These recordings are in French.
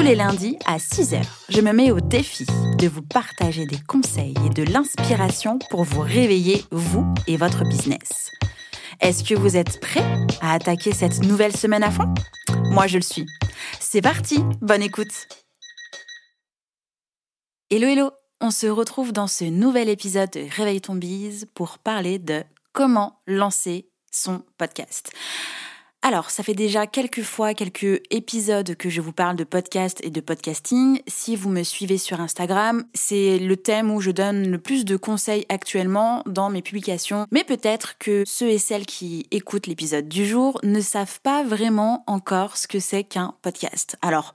Tous les lundis à 6h, je me mets au défi de vous partager des conseils et de l'inspiration pour vous réveiller, vous et votre business. Est-ce que vous êtes prêts à attaquer cette nouvelle semaine à fond? Moi, je le suis. C'est parti, bonne écoute Hello, hello On se retrouve dans ce nouvel épisode de Réveille ton bise pour parler de comment lancer son podcast. Alors, ça fait déjà quelques fois, quelques épisodes que je vous parle de podcast et de podcasting. Si vous me suivez sur Instagram, c'est le thème où je donne le plus de conseils actuellement dans mes publications. Mais peut-être que ceux et celles qui écoutent l'épisode du jour ne savent pas vraiment encore ce que c'est qu'un podcast. Alors,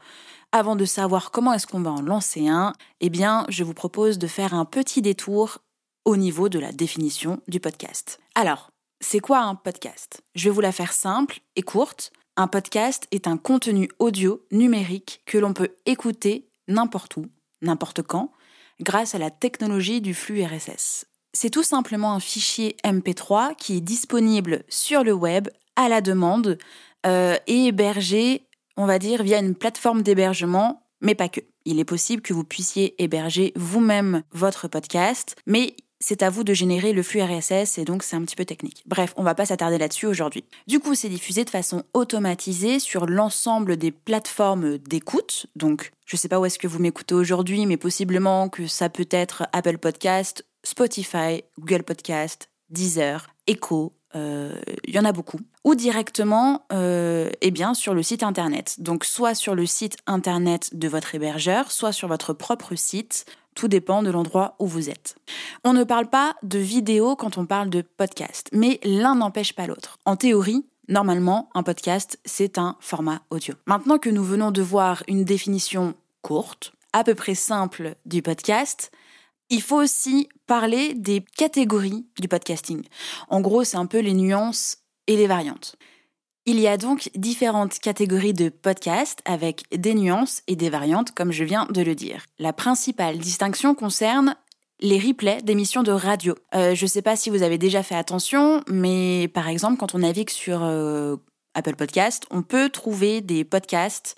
avant de savoir comment est-ce qu'on va en lancer un, eh bien, je vous propose de faire un petit détour au niveau de la définition du podcast. Alors, c'est quoi un podcast? Je vais vous la faire simple et courte. Un podcast est un contenu audio numérique que l'on peut écouter n'importe où, n'importe quand, grâce à la technologie du flux RSS. C'est tout simplement un fichier MP3 qui est disponible sur le web à la demande euh, et hébergé, on va dire, via une plateforme d'hébergement, mais pas que. Il est possible que vous puissiez héberger vous-même votre podcast, mais c'est à vous de générer le flux RSS et donc c'est un petit peu technique. Bref, on va pas s'attarder là-dessus aujourd'hui. Du coup, c'est diffusé de façon automatisée sur l'ensemble des plateformes d'écoute. Donc, je sais pas où est-ce que vous m'écoutez aujourd'hui, mais possiblement que ça peut être Apple Podcast, Spotify, Google Podcast, Deezer, Echo, il euh, y en a beaucoup, ou directement euh, eh bien, sur le site internet. Donc soit sur le site internet de votre hébergeur, soit sur votre propre site. Tout dépend de l'endroit où vous êtes. On ne parle pas de vidéo quand on parle de podcast, mais l'un n'empêche pas l'autre. En théorie, normalement, un podcast, c'est un format audio. Maintenant que nous venons de voir une définition courte, à peu près simple du podcast, il faut aussi parler des catégories du podcasting. En gros, c'est un peu les nuances et les variantes. Il y a donc différentes catégories de podcasts avec des nuances et des variantes, comme je viens de le dire. La principale distinction concerne les replays d'émissions de radio. Euh, je ne sais pas si vous avez déjà fait attention, mais par exemple, quand on navigue sur euh, Apple Podcast, on peut trouver des podcasts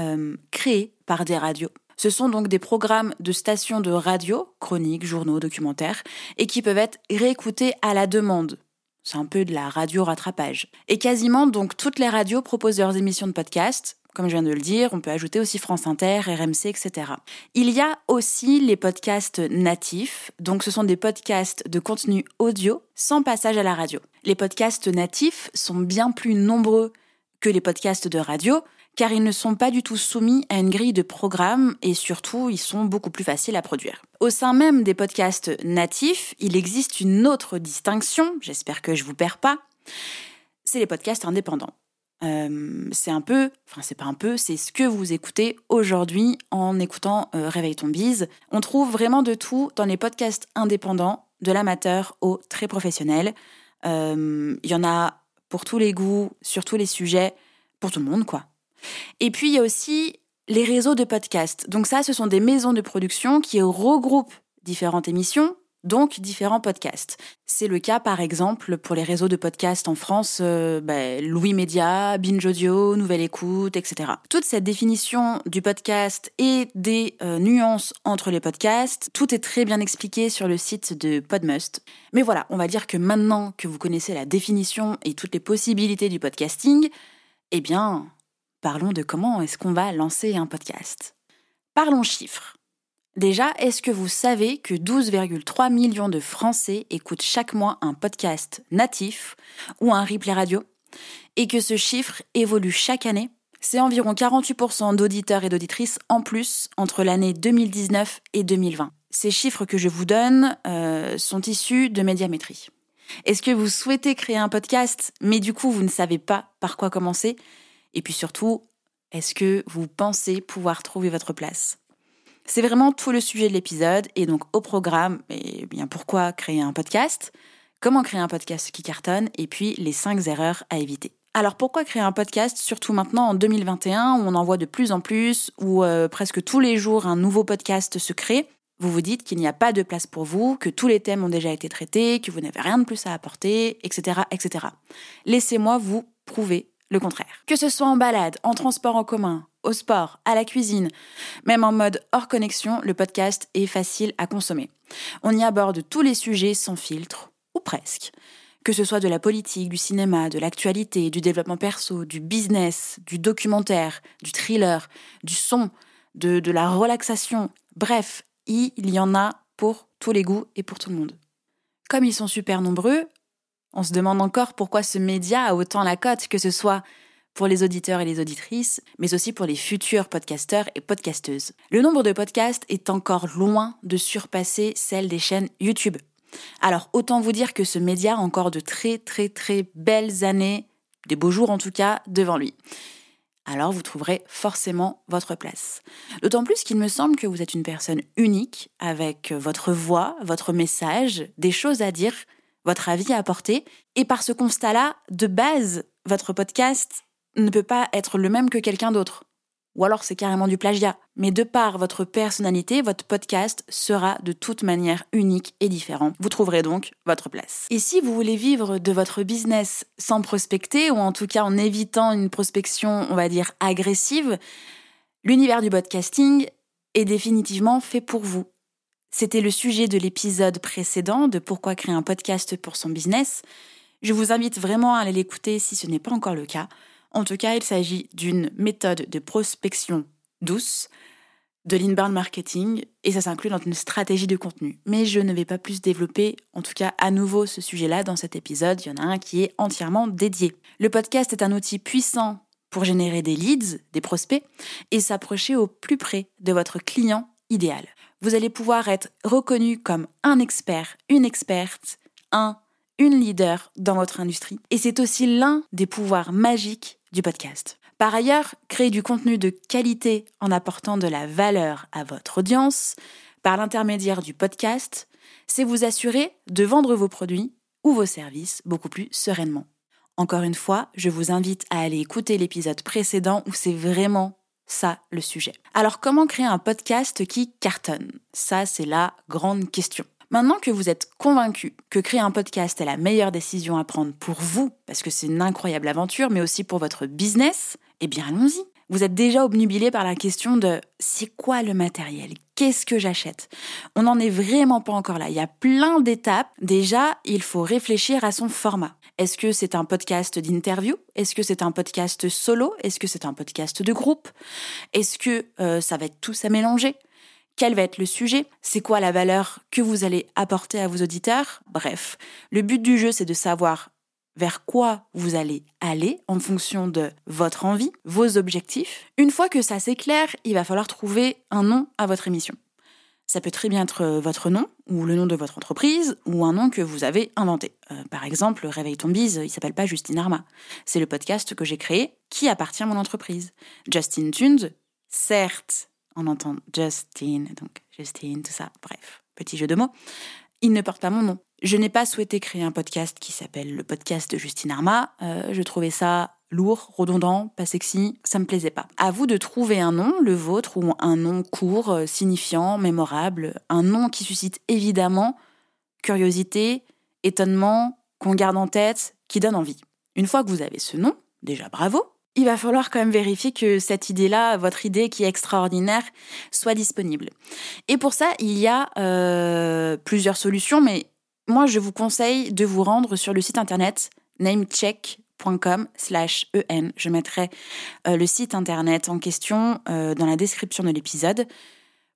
euh, créés par des radios. Ce sont donc des programmes de stations de radio, chroniques, journaux, documentaires, et qui peuvent être réécoutés à la demande. C'est un peu de la radio rattrapage. Et quasiment donc toutes les radios proposent leurs émissions de podcast. Comme je viens de le dire, on peut ajouter aussi France Inter, RMC, etc. Il y a aussi les podcasts natifs, donc ce sont des podcasts de contenu audio sans passage à la radio. Les podcasts natifs sont bien plus nombreux que les podcasts de radio, car ils ne sont pas du tout soumis à une grille de programme et surtout ils sont beaucoup plus faciles à produire. Au sein même des podcasts natifs, il existe une autre distinction, j'espère que je vous perds pas, c'est les podcasts indépendants. Euh, c'est un peu, enfin c'est pas un peu, c'est ce que vous écoutez aujourd'hui en écoutant euh, Réveille ton bise. On trouve vraiment de tout dans les podcasts indépendants, de l'amateur au très professionnel. Euh, il y en a pour tous les goûts, sur tous les sujets, pour tout le monde quoi. Et puis il y a aussi les réseaux de podcasts. Donc ça, ce sont des maisons de production qui regroupent différentes émissions, donc différents podcasts. C'est le cas par exemple pour les réseaux de podcasts en France, euh, ben, Louis Média, Binge Audio, Nouvelle Écoute, etc. Toute cette définition du podcast et des euh, nuances entre les podcasts, tout est très bien expliqué sur le site de Podmust. Mais voilà, on va dire que maintenant que vous connaissez la définition et toutes les possibilités du podcasting, eh bien, parlons de comment est-ce qu'on va lancer un podcast. Parlons chiffres. Déjà, est-ce que vous savez que 12,3 millions de Français écoutent chaque mois un podcast natif ou un replay radio? Et que ce chiffre évolue chaque année? C'est environ 48% d'auditeurs et d'auditrices en plus entre l'année 2019 et 2020. Ces chiffres que je vous donne euh, sont issus de Médiamétrie. Est-ce que vous souhaitez créer un podcast, mais du coup vous ne savez pas par quoi commencer? Et puis surtout, est-ce que vous pensez pouvoir trouver votre place? C'est vraiment tout le sujet de l'épisode et donc au programme, et bien pourquoi créer un podcast, comment créer un podcast qui cartonne? Et puis les 5 erreurs à éviter. Alors pourquoi créer un podcast, surtout maintenant en 2021 où on en voit de plus en plus, où euh, presque tous les jours un nouveau podcast se crée Vous vous dites qu'il n'y a pas de place pour vous, que tous les thèmes ont déjà été traités, que vous n'avez rien de plus à apporter, etc. etc. Laissez-moi vous prouver le contraire. Que ce soit en balade, en transport en commun, au sport, à la cuisine, même en mode hors connexion, le podcast est facile à consommer. On y aborde tous les sujets sans filtre, ou presque. Que ce soit de la politique, du cinéma, de l'actualité, du développement perso, du business, du documentaire, du thriller, du son, de, la relaxation, bref, il y en a pour tous les goûts et pour tout le monde. Comme ils sont super nombreux, on se demande encore pourquoi ce média a autant la cote, que ce soit pour les auditeurs et les auditrices, mais aussi pour les futurs podcasteurs et podcasteuses. Le nombre de podcasts est encore loin de surpasser celle des chaînes YouTube. Alors autant vous dire que ce média a encore de très très très belles années, des beaux jours en tout cas, devant lui. Alors vous trouverez forcément votre place. D'autant plus qu'il me semble que vous êtes une personne unique, avec votre voix, votre message, des choses à dire, votre avis à apporter, et par ce constat-là, de base, votre podcast ne peut pas être le même que quelqu'un d'autre. Ou alors c'est carrément du plagiat. Mais de par votre personnalité, votre podcast sera de toute manière unique et différent. Vous trouverez donc votre place. Et si vous voulez vivre de votre business sans prospecter, ou en tout cas en évitant une prospection, on va dire, agressive, l'univers du podcasting est définitivement fait pour vous. C'était le sujet de l'épisode précédent de Pourquoi créer un podcast pour son business. Je vous invite vraiment à aller l'écouter si ce n'est pas encore le cas. En tout cas, il s'agit d'une méthode de prospection douce, de l'inbound marketing, et ça s'inclut dans une stratégie de contenu. Mais je ne vais pas plus développer, en tout cas à nouveau, ce sujet-là dans cet épisode. Il y en a un qui est entièrement dédié. Le podcast est un outil puissant pour générer des leads, des prospects, et s'approcher au plus près de votre client idéal. Vous allez pouvoir être reconnu comme un expert, une experte, un, une leader dans votre industrie. Et c'est aussi l'un des pouvoirs magiques du podcast. Par ailleurs, créer du contenu de qualité en apportant de la valeur à votre audience par l'intermédiaire du podcast, c'est vous assurer de vendre vos produits ou vos services beaucoup plus sereinement. Encore une fois, je vous invite à aller écouter l'épisode précédent où c'est vraiment ça le sujet. Alors comment créer un podcast qui cartonne? Ça, c'est la grande question. Maintenant que vous êtes convaincu que créer un podcast est la meilleure décision à prendre pour vous, parce que c'est une incroyable aventure, mais aussi pour votre business, eh bien allons-y. Vous êtes déjà obnubilé par la question de c'est quoi le matériel? Qu'est-ce que j'achète? On n'en est vraiment pas encore là. Il y a plein d'étapes. Déjà, il faut réfléchir à son format. Est-ce que c'est un podcast d'interview? Est-ce que c'est un podcast solo? Est-ce que c'est un podcast de groupe? Est-ce que euh, ça va être tout ça mélangé? Quel va être le sujet? C'est quoi la valeur que vous allez apporter à vos auditeurs? Bref, le but du jeu, c'est de savoir vers quoi vous allez aller en fonction de votre envie, vos objectifs. Une fois que ça c'est clair, il va falloir trouver un nom à votre émission. Ça peut très bien être votre nom, ou le nom de votre entreprise, ou un nom que vous avez inventé. Euh, par exemple, Réveil ton bise, il s'appelle pas Justine Arma. C'est le podcast que j'ai créé qui appartient à mon entreprise. Justin Tunes, certes, on entend Justine, donc Justine, tout ça, bref, petit jeu de mots. Il ne porte pas mon nom. Je n'ai pas souhaité créer un podcast qui s'appelle le podcast de Justine Arma. Euh, je trouvais ça lourd, redondant, pas sexy, ça me plaisait pas. À vous de trouver un nom, le vôtre, ou un nom court, euh, signifiant, mémorable, un nom qui suscite évidemment curiosité, étonnement, qu'on garde en tête, qui donne envie. Une fois que vous avez ce nom, déjà bravo, il va falloir quand même vérifier que cette idée-là, votre idée qui est extraordinaire, soit disponible. Et pour ça, il y a euh, plusieurs solutions, mais moi, je vous conseille de vous rendre sur le site internet namecheck.com en. Je mettrai euh, le site internet en question euh, dans la description de l'épisode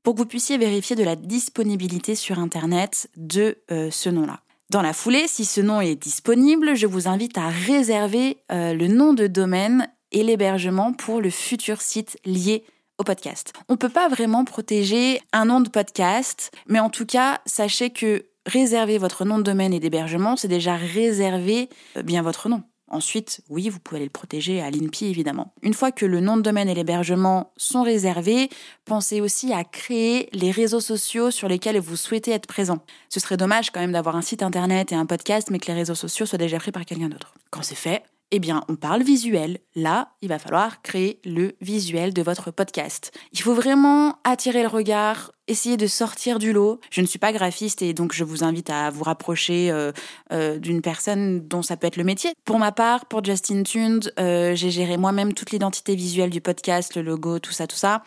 pour que vous puissiez vérifier de la disponibilité sur internet de ce nom-là. Dans la foulée, si ce nom est disponible, je vous invite à réserver le nom de domaine et l'hébergement pour le futur site lié au podcast. On ne peut pas vraiment protéger un nom de podcast, mais en tout cas, sachez que réserver votre nom de domaine et d'hébergement, c'est déjà réserver euh, bien votre nom. Ensuite, oui, vous pouvez aller le protéger à l'INPI, évidemment. Une fois que le nom de domaine et l'hébergement sont réservés, pensez aussi à créer les réseaux sociaux sur lesquels vous souhaitez être présent. Ce serait dommage quand même d'avoir un site internet et un podcast, mais que les réseaux sociaux soient déjà pris par quelqu'un d'autre. Quand c'est fait, eh bien, on parle visuel. Là, il va falloir créer le visuel de votre podcast. Il faut vraiment attirer le regard, essayer de sortir du lot. Je ne suis pas graphiste et donc je vous invite à vous rapprocher euh, euh, d'une personne dont ça peut être le métier. Pour ma part, pour Justin Tunes, euh, j'ai géré moi-même toute l'identité visuelle du podcast, le logo, tout ça, tout ça.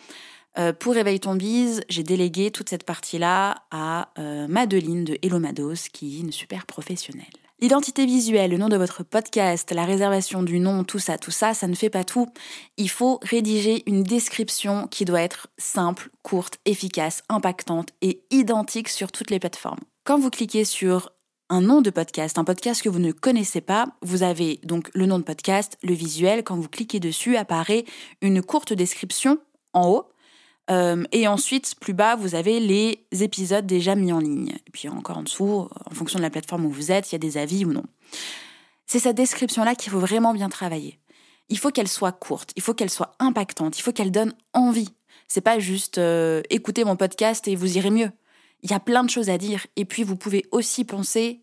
pour Réveille ton bise, j'ai délégué toute cette partie-là à Madeline de Hello Mados, qui est une super professionnelle. L'identité visuelle, le nom de votre podcast, la réservation du nom, tout ça, tout ça, ça ne fait pas tout. Il faut rédiger une description qui doit être simple, courte, efficace, impactante et identique sur toutes les plateformes. Quand vous cliquez sur un nom de podcast, un podcast que vous ne connaissez pas, vous avez donc le nom de podcast, le visuel, quand vous cliquez dessus apparaît une courte description en haut euh, et ensuite, plus bas, vous avez les épisodes déjà mis en ligne. Et puis encore en dessous, en fonction de la plateforme où vous êtes, il y a des avis ou non. C'est cette description-là qu'il faut vraiment bien travailler. Il faut qu'elle soit courte, il faut qu'elle soit impactante, il faut qu'elle donne envie. C'est pas juste euh, écoutez mon podcast et vous irez mieux. Il y a plein de choses à dire. Et puis vous pouvez aussi penser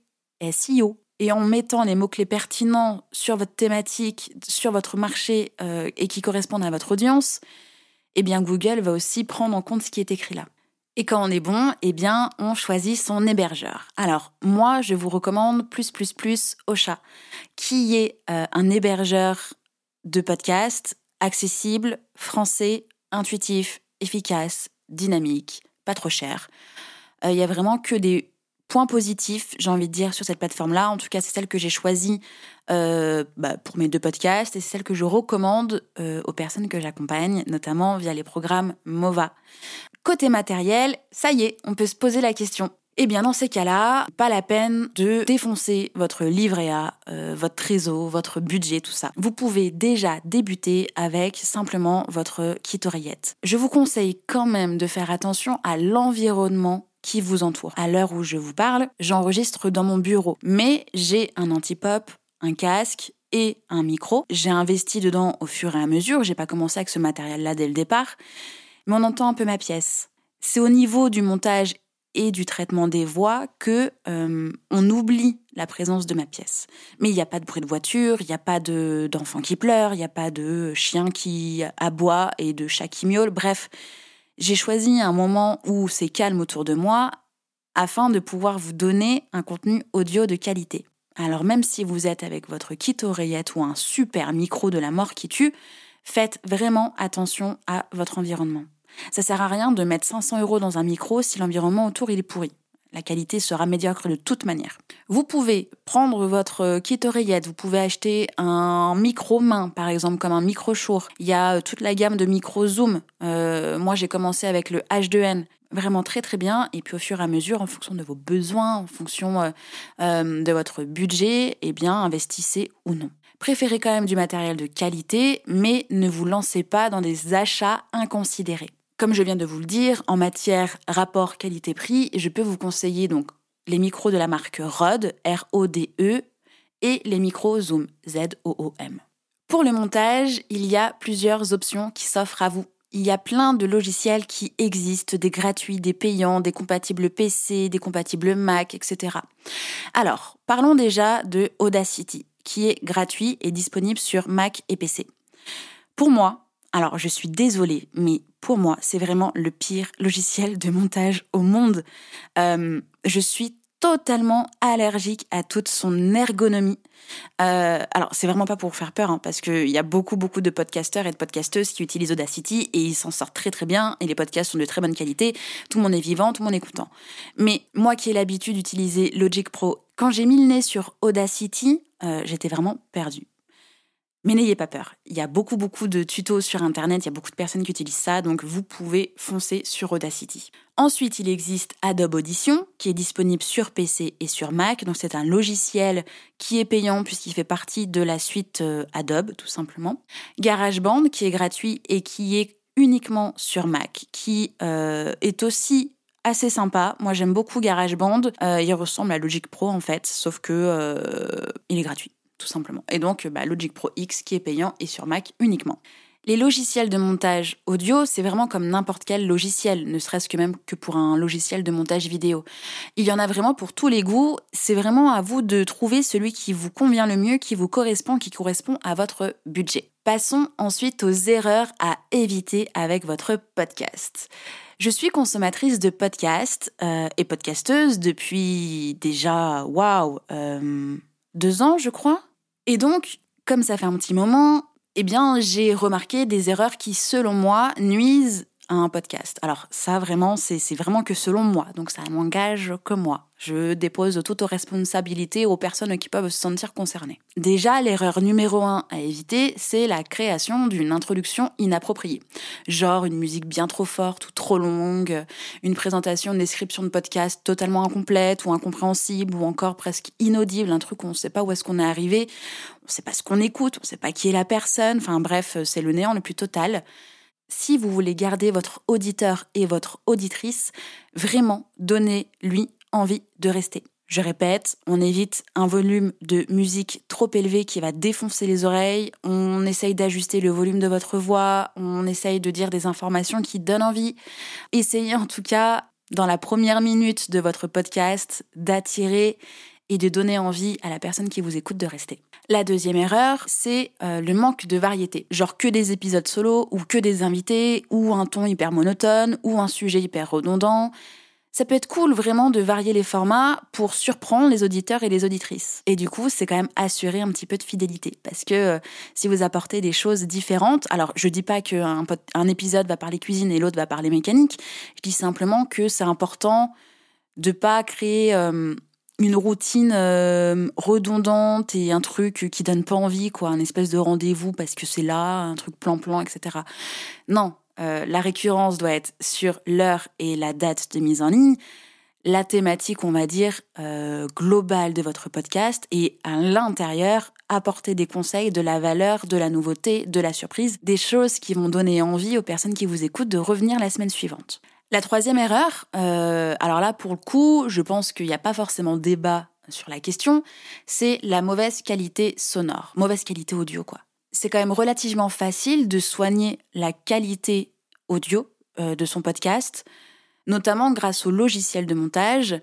SEO. Et en mettant les mots-clés pertinents sur votre thématique, sur votre marché euh, et qui correspondent à votre audience, eh bien Google va aussi prendre en compte ce qui est écrit là. Et quand on est bon, eh bien on choisit son hébergeur. Alors moi, je vous recommande plus plus plus Ocha, qui est euh, un hébergeur de podcast accessible, français, intuitif, efficace, dynamique, pas trop cher. Euh, il y a vraiment que des point positif, j'ai envie de dire, sur cette plateforme-là. En tout cas, c'est celle que j'ai choisie euh, bah, pour mes deux podcasts et c'est celle que je recommande euh, aux personnes que j'accompagne, notamment via les programmes MOVA. Côté matériel, ça y est, on peut se poser la question. Eh bien, dans ces cas-là, pas la peine de défoncer votre livret A, euh, votre trésor, votre budget, tout ça. Vous pouvez déjà débuter avec simplement votre kit oreillette. Je vous conseille quand même de faire attention à l'environnement qui vous entoure. À l'heure où je vous parle, j'enregistre dans mon bureau, mais j'ai un anti-pop, un casque et un micro. J'ai investi dedans au fur et à mesure, j'ai pas commencé avec ce matériel-là dès le départ, mais on entend un peu ma pièce. C'est au niveau du montage et du traitement des voix que euh, on oublie la présence de ma pièce. Mais il n'y a pas de bruit de voiture, il n'y a pas d'enfants qui pleurent, il n'y a pas de chien qui aboie et de chat qui miaule. Bref, j'ai choisi un moment où c'est calme autour de moi afin de pouvoir vous donner un contenu audio de qualité. Alors même si vous êtes avec votre kit oreillette ou un super micro de la mort qui tue, faites vraiment attention à votre environnement. Ça sert à rien de mettre 500 euros dans un micro si l'environnement autour il est pourri la qualité sera médiocre de toute manière. Vous pouvez prendre votre kit oreillette, vous pouvez acheter un micro main par exemple comme un micro Shure. Il y a euh, toute la gamme de micro zoom. Euh, moi j'ai commencé avec le H2N, vraiment très très bien. Et puis au fur et à mesure, en fonction de vos besoins, en fonction euh, de votre budget, eh bien investissez ou non. Préférez quand même du matériel de qualité, mais ne vous lancez pas dans des achats inconsidérés. Comme je viens de vous le dire, en matière rapport qualité-prix, je peux vous conseiller donc les micros de la marque Rode, R-O-D-E, et les micros Zoom, Z-O-O-M. Pour le montage, il y a plusieurs options qui s'offrent à vous. Il y a plein de logiciels qui existent, des gratuits, des payants, des compatibles PC, des compatibles Mac, etc. Alors, parlons déjà de Audacity, qui est gratuit et disponible sur Mac et PC. Pour moi, alors je suis désolée, mais pour moi, c'est vraiment le pire logiciel de montage au monde. Euh, je suis totalement allergique à toute son ergonomie. Euh, alors, c'est vraiment pas pour faire peur, hein, parce qu'il y a beaucoup, beaucoup de podcasteurs et de podcasteuses qui utilisent Audacity et ils s'en sortent très, très bien et les podcasts sont de très bonne qualité. Tout le monde est vivant, tout le monde est content. Mais moi qui ai l'habitude d'utiliser Logic Pro, quand j'ai mis le nez sur Audacity, euh, j'étais vraiment perdue. Mais n'ayez pas peur. Il y a beaucoup, beaucoup de tutos sur Internet, il y a beaucoup de personnes qui utilisent ça, donc vous pouvez foncer sur Audacity. Ensuite, il existe Adobe Audition, qui est disponible sur PC et sur Mac. Donc c'est un logiciel qui est payant puisqu'il fait partie de la suite euh, Adobe, tout simplement. GarageBand, qui est gratuit et qui est uniquement sur Mac, qui euh, est aussi assez sympa. Moi, j'aime beaucoup GarageBand. Euh, il ressemble à Logic Pro en fait, sauf que il est gratuit. Tout simplement. Et donc bah, Logic Pro X qui est payant et sur Mac uniquement. Les logiciels de montage audio, c'est vraiment comme n'importe quel logiciel, ne serait-ce que même que pour un logiciel de montage vidéo. Il y en a vraiment pour tous les goûts, c'est vraiment à vous de trouver celui qui vous convient le mieux, qui vous correspond, qui correspond à votre budget. Passons ensuite aux erreurs à éviter avec votre podcast. Je suis consommatrice de podcasts euh, et podcasteuse depuis déjà, waouh, euh, deux ans je crois. Et donc, comme ça fait un petit moment, eh bien, j'ai remarqué des erreurs qui, selon moi, nuisent un podcast. Alors ça, vraiment, c'est vraiment que selon moi. Donc ça m'engage que moi. Je dépose toute responsabilité aux personnes qui peuvent se sentir concernées. Déjà, l'erreur numéro un à éviter, c'est la création d'une introduction inappropriée. Genre une musique bien trop forte ou trop longue, une présentation, une description de podcast totalement incomplète ou incompréhensible ou encore presque inaudible, un truc où on ne sait pas où est-ce qu'on est arrivé, on ne sait pas ce qu'on écoute, on ne sait pas qui est la personne, enfin bref, c'est le néant le plus total si vous voulez garder votre auditeur et votre auditrice, vraiment donnez-lui envie de rester. Je répète, on évite un volume de musique trop élevé qui va défoncer les oreilles, on essaye d'ajuster le volume de votre voix, on essaye de dire des informations qui donnent envie. Essayez en tout cas, dans la première minute de votre podcast, d'attirer et de donner envie à la personne qui vous écoute de rester. La deuxième erreur, c'est euh, le manque de variété. Genre que des épisodes solo, ou que des invités, ou un ton hyper monotone, ou un sujet hyper redondant. Ça peut être cool vraiment de varier les formats pour surprendre les auditeurs et les auditrices. Et du coup, c'est quand même assurer un petit peu de fidélité. Parce que euh, si vous apportez des choses différentes, alors je dis pas qu'un un épisode va parler cuisine et l'autre va parler mécanique, je dis simplement que c'est important de pas créer euh, une routine euh, redondante et un truc qui donne pas envie, quoi, un espèce de rendez-vous parce que c'est là, un truc plan-plan, etc. Non, euh, la récurrence doit être sur l'heure et la date de mise en ligne, la thématique, on va dire, euh, globale de votre podcast et à l'intérieur, apporter des conseils, de la valeur, de la nouveauté, de la surprise, des choses qui vont donner envie aux personnes qui vous écoutent de revenir la semaine suivante. La troisième erreur, euh, alors là pour le coup, je pense qu'il n'y a pas forcément débat sur la question, c'est la mauvaise qualité sonore, mauvaise qualité audio quoi. C'est quand même relativement facile de soigner la qualité audio euh, de son podcast, notamment grâce au logiciel de montage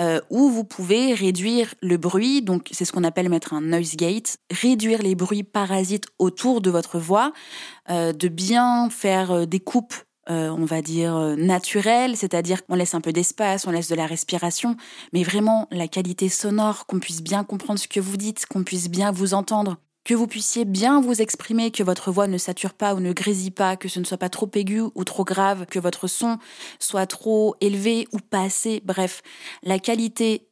euh, où vous pouvez réduire le bruit, donc c'est ce qu'on appelle mettre un noise gate, réduire les bruits parasites autour de votre voix, de bien faire des coupes euh, on va dire, euh, naturel, c'est-à-dire qu'on laisse un peu d'espace, on laisse de la respiration, mais vraiment la qualité sonore, qu'on puisse bien comprendre ce que vous dites, qu'on puisse bien vous entendre, que vous puissiez bien vous exprimer, que votre voix ne sature pas ou ne grésille pas, que ce ne soit pas trop aigu ou trop grave, que votre son soit trop élevé ou pas assez, bref, la qualité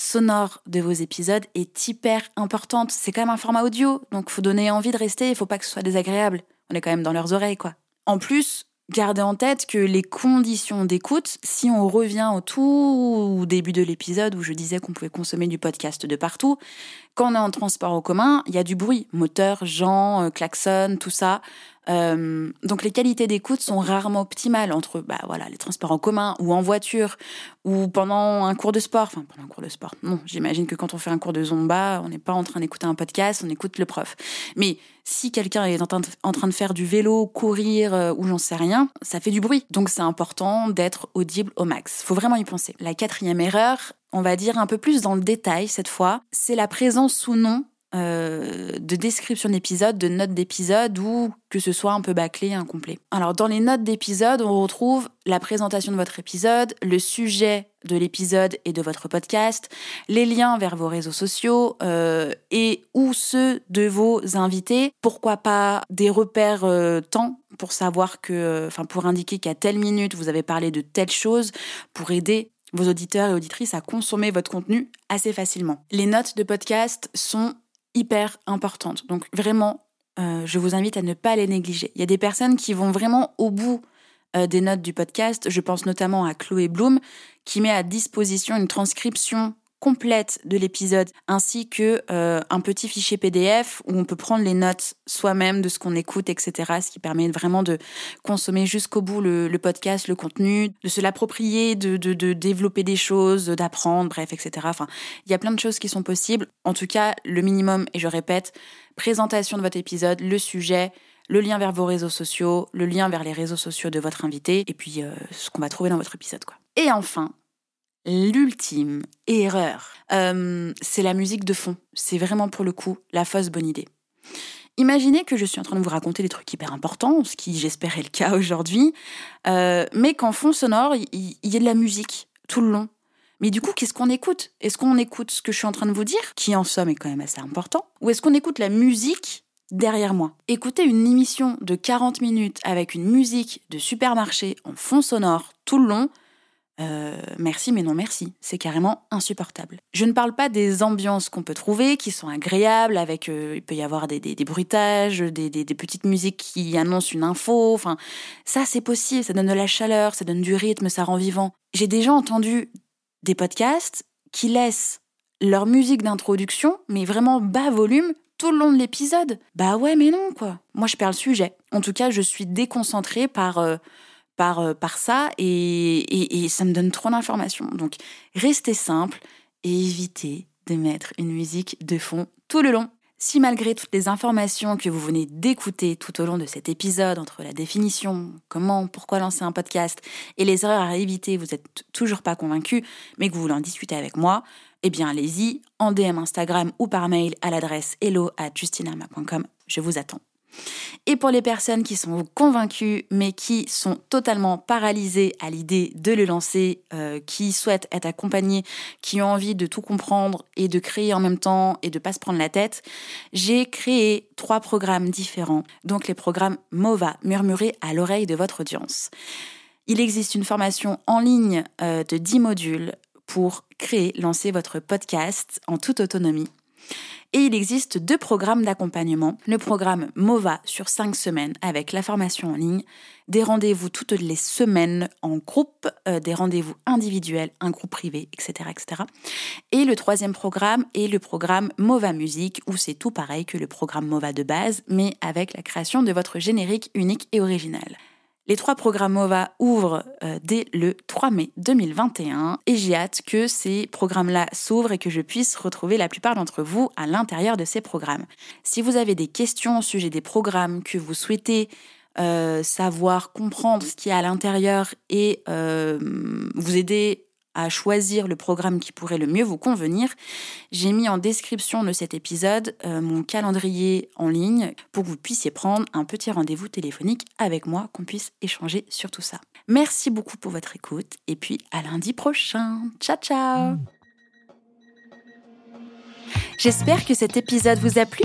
sonore de vos épisodes est hyper importante. C'est quand même un format audio, donc faut donner envie de rester, il faut pas que ce soit désagréable. On est quand même dans leurs oreilles, quoi. En plus, Gardez en tête que les conditions d'écoute, si on revient au tout début de l'épisode où je disais qu'on pouvait consommer du podcast de partout, quand on est en transport en commun, il y a du bruit, moteur, gens, euh, klaxon, tout ça. Euh, donc les qualités d'écoute sont rarement optimales entre bah voilà les transports en commun ou en voiture ou pendant un cours de sport. Enfin pendant un cours de sport. Non, j'imagine que quand on fait un cours de zumba, on n'est pas en train d'écouter un podcast, on écoute le prof. Mais si quelqu'un est en train, de, faire du vélo, courir euh, ou j'en sais rien, ça fait du bruit. Donc c'est important d'être audible au max. Faut vraiment y penser. La quatrième erreur, on va dire un peu plus dans le détail cette fois, c'est la présence ou non euh, de description d'épisode, de notes d'épisode ou que ce soit un peu bâclé, incomplet. Alors dans les notes d'épisode, on retrouve la présentation de votre épisode, le sujet de l'épisode et de votre podcast, les liens vers vos réseaux sociaux euh, et ou ceux de vos invités. Pourquoi pas des repères euh, temps pour savoir que, enfin pour indiquer qu'à telle minute vous avez parlé de telle chose pour aider vos auditeurs et auditrices à consommer votre contenu assez facilement. Les notes de podcast sont hyper importantes. Donc vraiment, euh, je vous invite à ne pas les négliger. Il y a des personnes qui vont vraiment au bout euh, des notes du podcast. Je pense notamment à Chloé Bloom, qui met à disposition une transcription complète de l'épisode ainsi que euh, un petit fichier PDF où on peut prendre les notes soi-même de ce qu'on écoute, etc. Ce qui permet vraiment de consommer jusqu'au bout le, podcast, le contenu, de se l'approprier, de, développer des choses, d'apprendre, bref, etc. Enfin, il y a plein de choses qui sont possibles. En tout cas, le minimum, et je répète, présentation de votre épisode, le sujet, le lien vers vos réseaux sociaux, le lien vers les réseaux sociaux de votre invité, et puis euh, ce qu'on va trouver dans votre épisode. Quoi. Et enfin, l'ultime erreur, euh, c'est la musique de fond. C'est vraiment pour le coup la fausse bonne idée. Imaginez que je suis en train de vous raconter des trucs hyper importants, ce qui j'espère est le cas aujourd'hui, euh, mais qu'en fond sonore, il y, a de la musique tout le long. Mais du coup, qu'est-ce qu'on écoute? Est-ce qu'on écoute ce que je suis en train de vous dire, qui en somme est quand même assez important? Ou est-ce qu'on écoute la musique derrière moi? Écouter une émission de 40 minutes avec une musique de supermarché en fond sonore tout le long, euh, merci mais non merci, c'est carrément insupportable. Je ne parle pas des ambiances qu'on peut trouver, qui sont agréables, avec euh, il peut y avoir des, bruitages, des, des, petites musiques qui annoncent une info, enfin ça c'est possible, ça donne de la chaleur, ça donne du rythme, ça rend vivant. J'ai déjà entendu des podcasts qui laissent leur musique d'introduction, mais vraiment bas volume, tout le long de l'épisode. Bah ouais, mais non, quoi. Moi, je perds le sujet. En tout cas, je suis déconcentrée par, euh, par, euh, par ça et, ça me donne trop d'informations. Donc, restez simple et évitez de mettre une musique de fond tout le long. Si malgré toutes les informations que vous venez d'écouter tout au long de cet épisode, entre la définition, comment, pourquoi lancer un podcast et les erreurs à éviter, vous n'êtes toujours pas convaincu, mais que vous voulez en discuter avec moi, eh bien allez-y, en DM Instagram ou par mail à l'adresse hello Je vous attends. Et pour les personnes qui sont convaincues mais qui sont totalement paralysées à l'idée de le lancer, euh, qui souhaitent être accompagnées, qui ont envie de tout comprendre et de créer en même temps et de pas se prendre la tête, j'ai créé trois programmes différents. Donc les programmes MOVA, murmurer à l'oreille de votre audience. Il existe une formation en ligne euh, de 10 modules pour créer, lancer votre podcast en toute autonomie. Et il existe deux programmes d'accompagnement. Le programme MOVA sur cinq semaines avec la formation en ligne, des rendez-vous toutes les semaines en groupe, euh, des rendez-vous individuels, un groupe privé, etc., etc. Et le troisième programme est le programme MOVA Musique, où c'est tout pareil que le programme MOVA de base, mais avec la création de votre générique unique et original. Les trois programmes MOVA ouvrent euh, dès le 3 mai 2021 et j'ai hâte que ces programmes-là s'ouvrent et que je puisse retrouver la plupart d'entre vous à l'intérieur de ces programmes. Si vous avez des questions au sujet des programmes que vous souhaitez euh, savoir, comprendre ce qu'il y a à l'intérieur et euh, vous aider à choisir le programme qui pourrait le mieux vous convenir, j'ai mis en description de cet épisode euh, mon calendrier en ligne pour que vous puissiez prendre un petit rendez-vous téléphonique avec moi, qu'on puisse échanger sur tout ça. Merci beaucoup pour votre écoute et puis à lundi prochain. Ciao ciao J'espère que cet épisode vous a plu.